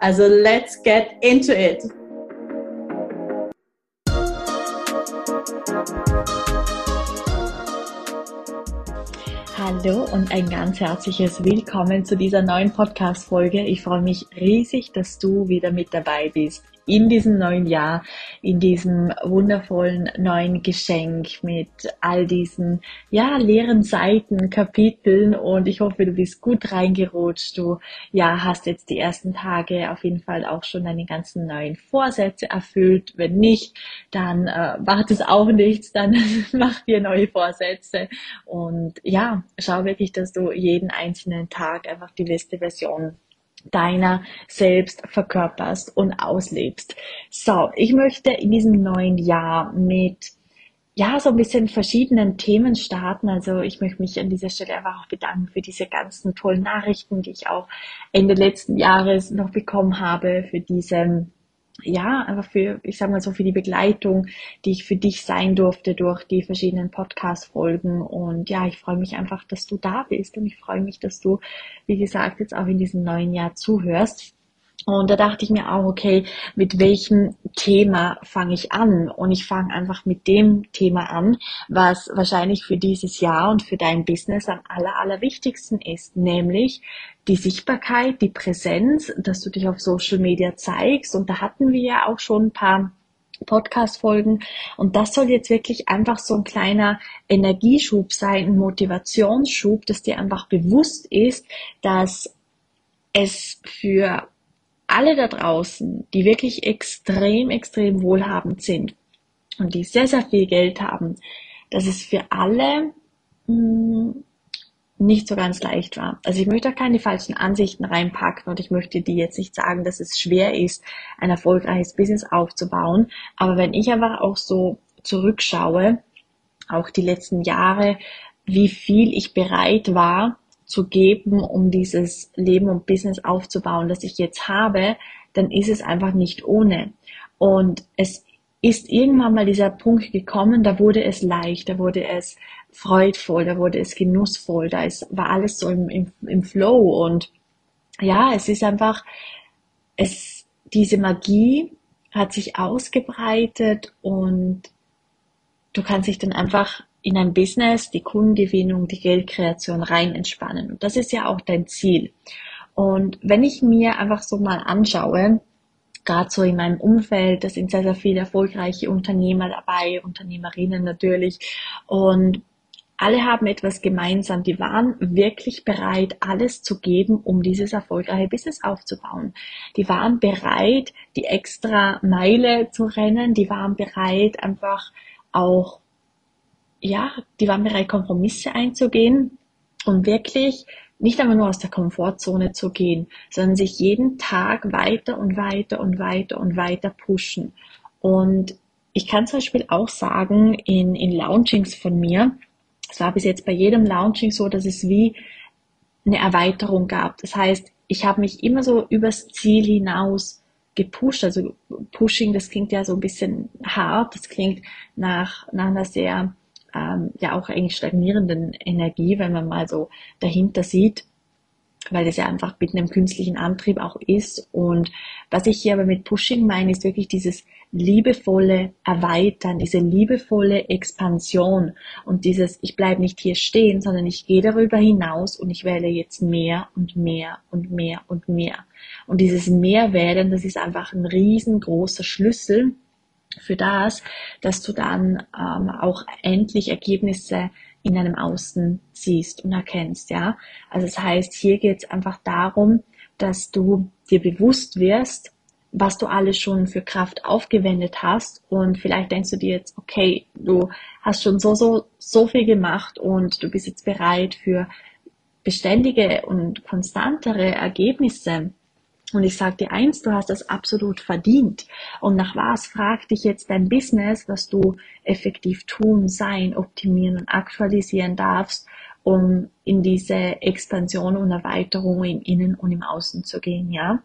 Also let's get into it! Hallo und ein ganz herzliches Willkommen zu dieser neuen Podcast-Folge. Ich freue mich riesig, dass du wieder mit dabei bist in diesem neuen Jahr, in diesem wundervollen neuen Geschenk mit all diesen, ja, leeren Seiten, Kapiteln und ich hoffe, du bist gut reingerutscht. Du, ja, hast jetzt die ersten Tage auf jeden Fall auch schon deine ganzen neuen Vorsätze erfüllt. Wenn nicht, dann äh, macht es auch nichts, dann mach dir neue Vorsätze und ja, schau wirklich, dass du jeden einzelnen Tag einfach die beste Version deiner selbst verkörperst und auslebst. So, ich möchte in diesem neuen Jahr mit ja, so ein bisschen verschiedenen Themen starten. Also ich möchte mich an dieser Stelle einfach auch bedanken für diese ganzen tollen Nachrichten, die ich auch Ende letzten Jahres noch bekommen habe, für diese ja, einfach für, ich sag mal so, für die Begleitung, die ich für dich sein durfte durch die verschiedenen Podcast-Folgen. Und ja, ich freue mich einfach, dass du da bist und ich freue mich, dass du, wie gesagt, jetzt auch in diesem neuen Jahr zuhörst. Und da dachte ich mir auch, okay, mit welchem Thema fange ich an? Und ich fange einfach mit dem Thema an, was wahrscheinlich für dieses Jahr und für dein Business am aller, allerwichtigsten ist, nämlich die Sichtbarkeit, die Präsenz, dass du dich auf Social Media zeigst. Und da hatten wir ja auch schon ein paar Podcast-Folgen. Und das soll jetzt wirklich einfach so ein kleiner Energieschub sein, ein Motivationsschub, dass dir einfach bewusst ist, dass es für alle da draußen, die wirklich extrem, extrem wohlhabend sind und die sehr, sehr viel Geld haben, dass es für alle hm, nicht so ganz leicht war. Also ich möchte auch keine falschen Ansichten reinpacken und ich möchte dir jetzt nicht sagen, dass es schwer ist, ein erfolgreiches Business aufzubauen. Aber wenn ich einfach auch so zurückschaue, auch die letzten Jahre, wie viel ich bereit war, zu geben, um dieses Leben und Business aufzubauen, das ich jetzt habe, dann ist es einfach nicht ohne. Und es ist irgendwann mal dieser Punkt gekommen, da wurde es leicht, da wurde es freudvoll, da wurde es genussvoll, da ist, war alles so im, im, im Flow und ja, es ist einfach, es, diese Magie hat sich ausgebreitet und du kannst dich dann einfach in ein Business, die Kundengewinnung, die Geldkreation rein entspannen. Und das ist ja auch dein Ziel. Und wenn ich mir einfach so mal anschaue, gerade so in meinem Umfeld, da sind sehr, sehr viele erfolgreiche Unternehmer dabei, Unternehmerinnen natürlich. Und alle haben etwas gemeinsam. Die waren wirklich bereit, alles zu geben, um dieses erfolgreiche Business aufzubauen. Die waren bereit, die extra Meile zu rennen. Die waren bereit, einfach auch ja, die waren bereit, Kompromisse einzugehen und wirklich nicht einmal nur aus der Komfortzone zu gehen, sondern sich jeden Tag weiter und weiter und weiter und weiter pushen. Und ich kann zum Beispiel auch sagen, in, in Launchings von mir, es war bis jetzt bei jedem Launching so, dass es wie eine Erweiterung gab. Das heißt, ich habe mich immer so übers Ziel hinaus gepusht. Also Pushing, das klingt ja so ein bisschen hart, das klingt nach, nach einer sehr ähm, ja auch eigentlich stagnierenden Energie, wenn man mal so dahinter sieht, weil es ja einfach mit einem künstlichen Antrieb auch ist. Und was ich hier aber mit Pushing meine, ist wirklich dieses liebevolle Erweitern, diese liebevolle Expansion und dieses, ich bleibe nicht hier stehen, sondern ich gehe darüber hinaus und ich wähle jetzt mehr und mehr und mehr und mehr. Und dieses Mehrwerden, das ist einfach ein riesengroßer Schlüssel, für das, dass du dann ähm, auch endlich Ergebnisse in deinem Außen siehst und erkennst, ja. Also das heißt, hier geht es einfach darum, dass du dir bewusst wirst, was du alles schon für Kraft aufgewendet hast und vielleicht denkst du dir jetzt, okay, du hast schon so, so, so viel gemacht und du bist jetzt bereit für beständige und konstantere Ergebnisse Und ich sage dir eins, du hast das absolut verdient. Und nach was fragt dich jetzt dein Business, was du effektiv tun, sein, optimieren und aktualisieren darfst, um in diese Expansion und Erweiterung im Innen und im Außen zu gehen, ja?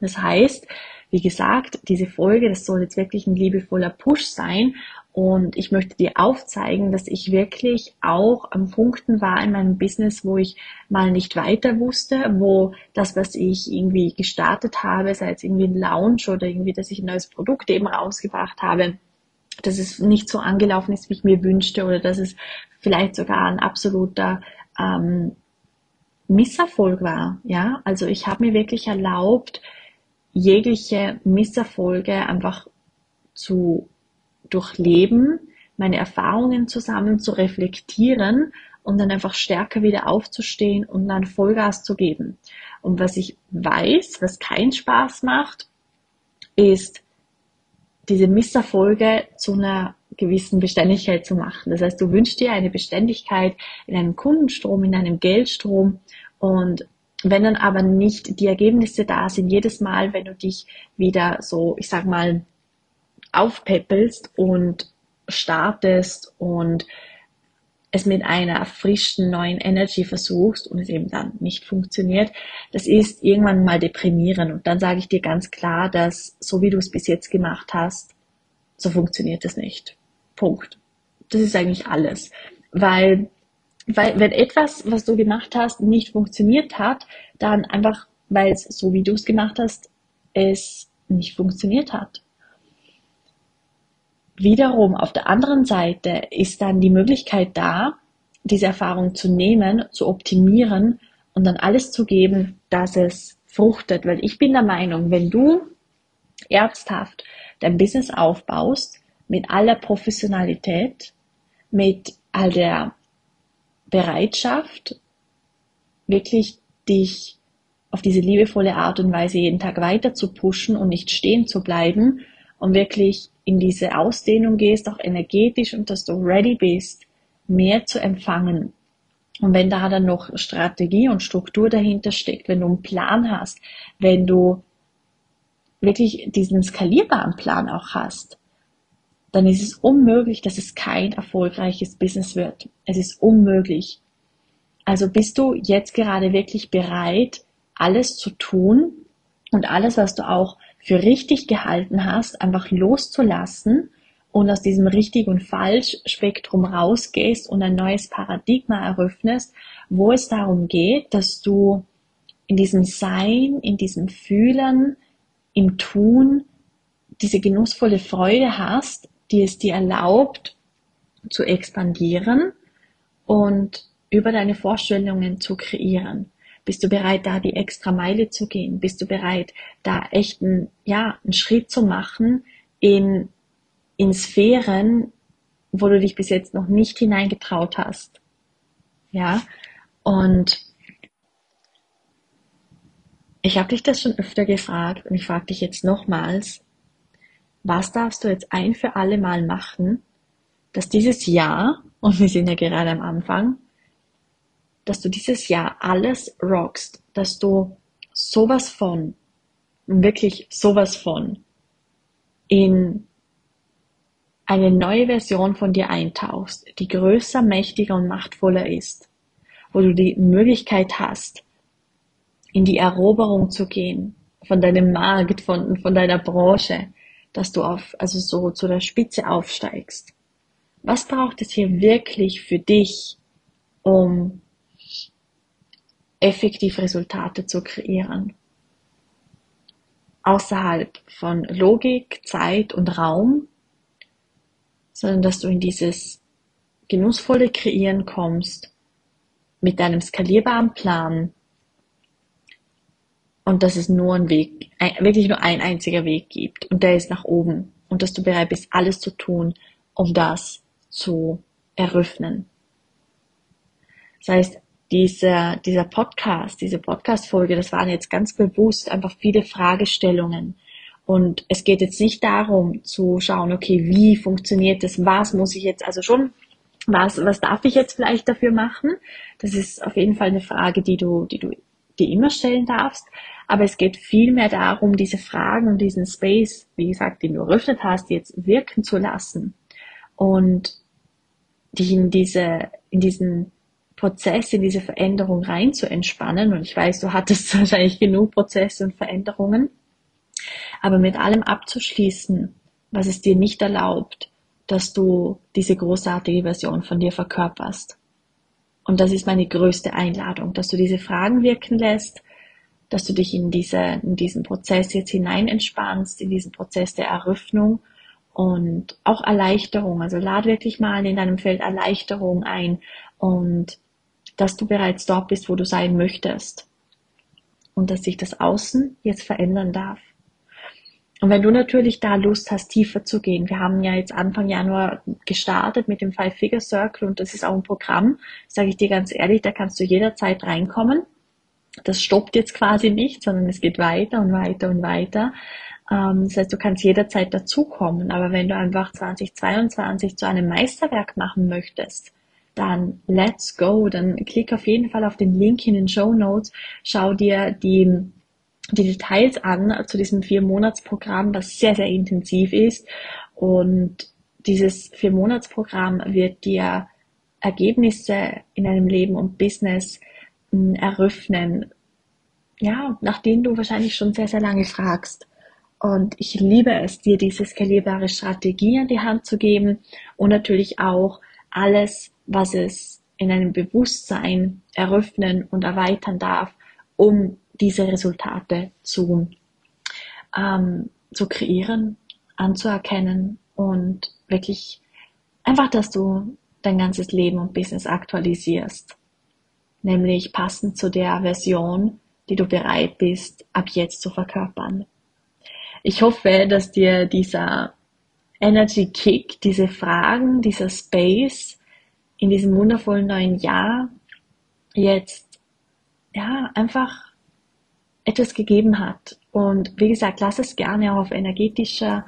Das heißt, wie gesagt, diese Folge, das soll jetzt wirklich ein liebevoller Push sein und ich möchte dir aufzeigen, dass ich wirklich auch am Punkten war in meinem Business, wo ich mal nicht weiter wusste, wo das, was ich irgendwie gestartet habe, sei es irgendwie ein Lounge oder irgendwie, dass ich ein neues Produkt eben rausgebracht habe, dass es nicht so angelaufen ist, wie ich mir wünschte oder dass es vielleicht sogar ein absoluter ähm, Misserfolg war. Ja, also ich habe mir wirklich erlaubt, jegliche Misserfolge einfach zu durchleben, meine Erfahrungen zusammen zu reflektieren und dann einfach stärker wieder aufzustehen und dann Vollgas zu geben. Und was ich weiß, was keinen Spaß macht, ist diese Misserfolge zu einer gewissen Beständigkeit zu machen. Das heißt, du wünschst dir eine Beständigkeit in einem Kundenstrom, in einem Geldstrom und wenn dann aber nicht die Ergebnisse da sind, jedes Mal, wenn du dich wieder so, ich sag mal, aufpäppelst und startest und es mit einer frischen neuen Energy versuchst und es eben dann nicht funktioniert, das ist irgendwann mal deprimierend. Und dann sage ich dir ganz klar, dass so wie du es bis jetzt gemacht hast, so funktioniert es nicht. Punkt. Das ist eigentlich alles. Weil, weil wenn etwas, was du gemacht hast, nicht funktioniert hat, dann einfach, weil es so wie du es gemacht hast, es nicht funktioniert hat. Wiederum auf der anderen Seite ist dann die Möglichkeit da, diese Erfahrung zu nehmen, zu optimieren und dann alles zu geben, dass es fruchtet. Weil ich bin der Meinung, wenn du ernsthaft dein Business aufbaust, mit aller Professionalität, mit all der Bereitschaft, wirklich dich auf diese liebevolle Art und Weise jeden Tag weiter zu pushen und nicht stehen zu bleiben und wirklich in diese Ausdehnung gehst, auch energetisch und dass du ready bist, mehr zu empfangen. Und wenn da dann noch Strategie und Struktur dahinter steckt, wenn du einen Plan hast, wenn du wirklich diesen skalierbaren Plan auch hast, dann ist es unmöglich, dass es kein erfolgreiches Business wird. Es ist unmöglich. Also bist du jetzt gerade wirklich bereit, alles zu tun und alles, was du auch für richtig gehalten hast, einfach loszulassen und aus diesem richtig und falsch Spektrum rausgehst und ein neues Paradigma eröffnest, wo es darum geht, dass du in diesem Sein, in diesem Fühlen, im Tun diese genussvolle Freude hast, die es dir erlaubt zu expandieren und über deine Vorstellungen zu kreieren. Bist du bereit, da die extra Meile zu gehen? Bist du bereit, da echt einen, ja, einen Schritt zu machen in, in Sphären, wo du dich bis jetzt noch nicht hineingetraut hast? Ja, und ich habe dich das schon öfter gefragt und ich frage dich jetzt nochmals, was darfst du jetzt ein für alle Mal machen, dass dieses Jahr, und wir sind ja gerade am Anfang, dass du dieses Jahr alles rockst, dass du sowas von, wirklich sowas von in eine neue Version von dir eintauchst, die größer, mächtiger und machtvoller ist, wo du die Möglichkeit hast, in die Eroberung zu gehen, von deinem Markt, von, von deiner Branche, dass du auf, also so zu der Spitze aufsteigst. Was braucht es hier wirklich für dich, um effektiv Resultate zu kreieren. Außerhalb von Logik, Zeit und Raum, sondern dass du in dieses genussvolle Kreieren kommst mit deinem skalierbaren Plan und dass es nur einen Weg, wirklich nur ein einziger Weg gibt und der ist nach oben und dass du bereit bist, alles zu tun, um das zu eröffnen. Das heißt, dieser, dieser Podcast, diese Podcast-Folge, das waren jetzt ganz bewusst einfach viele Fragestellungen. Und es geht jetzt nicht darum zu schauen, okay, wie funktioniert das, was muss ich jetzt, also schon, was, was darf ich jetzt vielleicht dafür machen? Das ist auf jeden Fall eine Frage, die du, die du die immer stellen darfst, aber es geht vielmehr darum, diese Fragen und diesen Space, wie gesagt, den du eröffnet hast, jetzt wirken zu lassen und dich in diese, in diesen Prozess, in diese Veränderung rein zu entspannen. Und ich weiß, du hattest wahrscheinlich genug Prozesse und Veränderungen, aber mit allem abzuschließen, was es dir nicht erlaubt, dass du diese großartige Version von dir verkörperst. Und das ist meine größte Einladung, dass du diese Fragen wirken lässt, dass du dich in, diese, in diesen Prozess jetzt hinein entspannst, in diesen Prozess der Eröffnung und auch Erleichterung. Also lad wirklich mal in deinem Feld Erleichterung ein und dass du bereits dort bist, wo du sein möchtest und dass sich das Außen jetzt verändern darf. Und wenn du natürlich da Lust hast, tiefer zu gehen, wir haben ja jetzt Anfang Januar gestartet mit dem Five Figure Circle und das ist auch ein Programm, sage ich dir ganz ehrlich, da kannst du jederzeit reinkommen. Das stoppt jetzt quasi nicht, sondern es geht weiter und weiter und weiter. Ähm, das heißt, du kannst jederzeit dazukommen. Aber wenn du einfach 2022 zu einem Meisterwerk machen möchtest, dann let's go. Dann klick auf jeden Fall auf den Link in den Show Notes. Schau dir die, die Details an zu diesem Vier-Monats-Programm, was sehr, sehr intensiv ist. Und dieses Vier-Monats-Programm wird dir Ergebnisse in deinem Leben und Business hm, eröffnen, ja, nach denen du wahrscheinlich schon sehr, sehr lange fragst. Und ich liebe es, dir diese skalierbare Strategie an die Hand zu geben und natürlich auch alles, was es in einem Bewusstsein eröffnen und erweitern darf, um diese Resultate zu, ähm, zu kreieren, anzuerkennen und wirklich einfach, dass du dein ganzes Leben und Business aktualisierst. Nämlich passend zu der Version, die du bereit bist, ab jetzt zu verkörpern. Ich hoffe, dass dir dieser Energy Kick, diese Fragen, dieser Space in diesem wundervollen neuen Jahr jetzt ja einfach etwas gegeben hat. Und wie gesagt, lass es gerne auch auf energetischer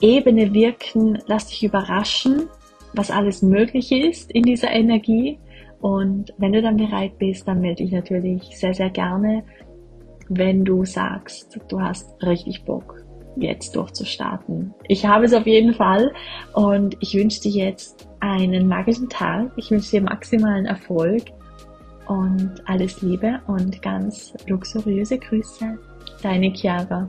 Ebene wirken. Lass dich überraschen, was alles möglich ist in dieser Energie. Und wenn du dann bereit bist, dann melde dich natürlich sehr, sehr gerne wenn du sagst, du hast richtig Bock, jetzt durchzustarten. Ich habe es auf jeden Fall und ich wünsche dir jetzt einen magischen Tag. Ich wünsche dir maximalen Erfolg und alles Liebe und ganz luxuriöse Grüße. Deine Chiara.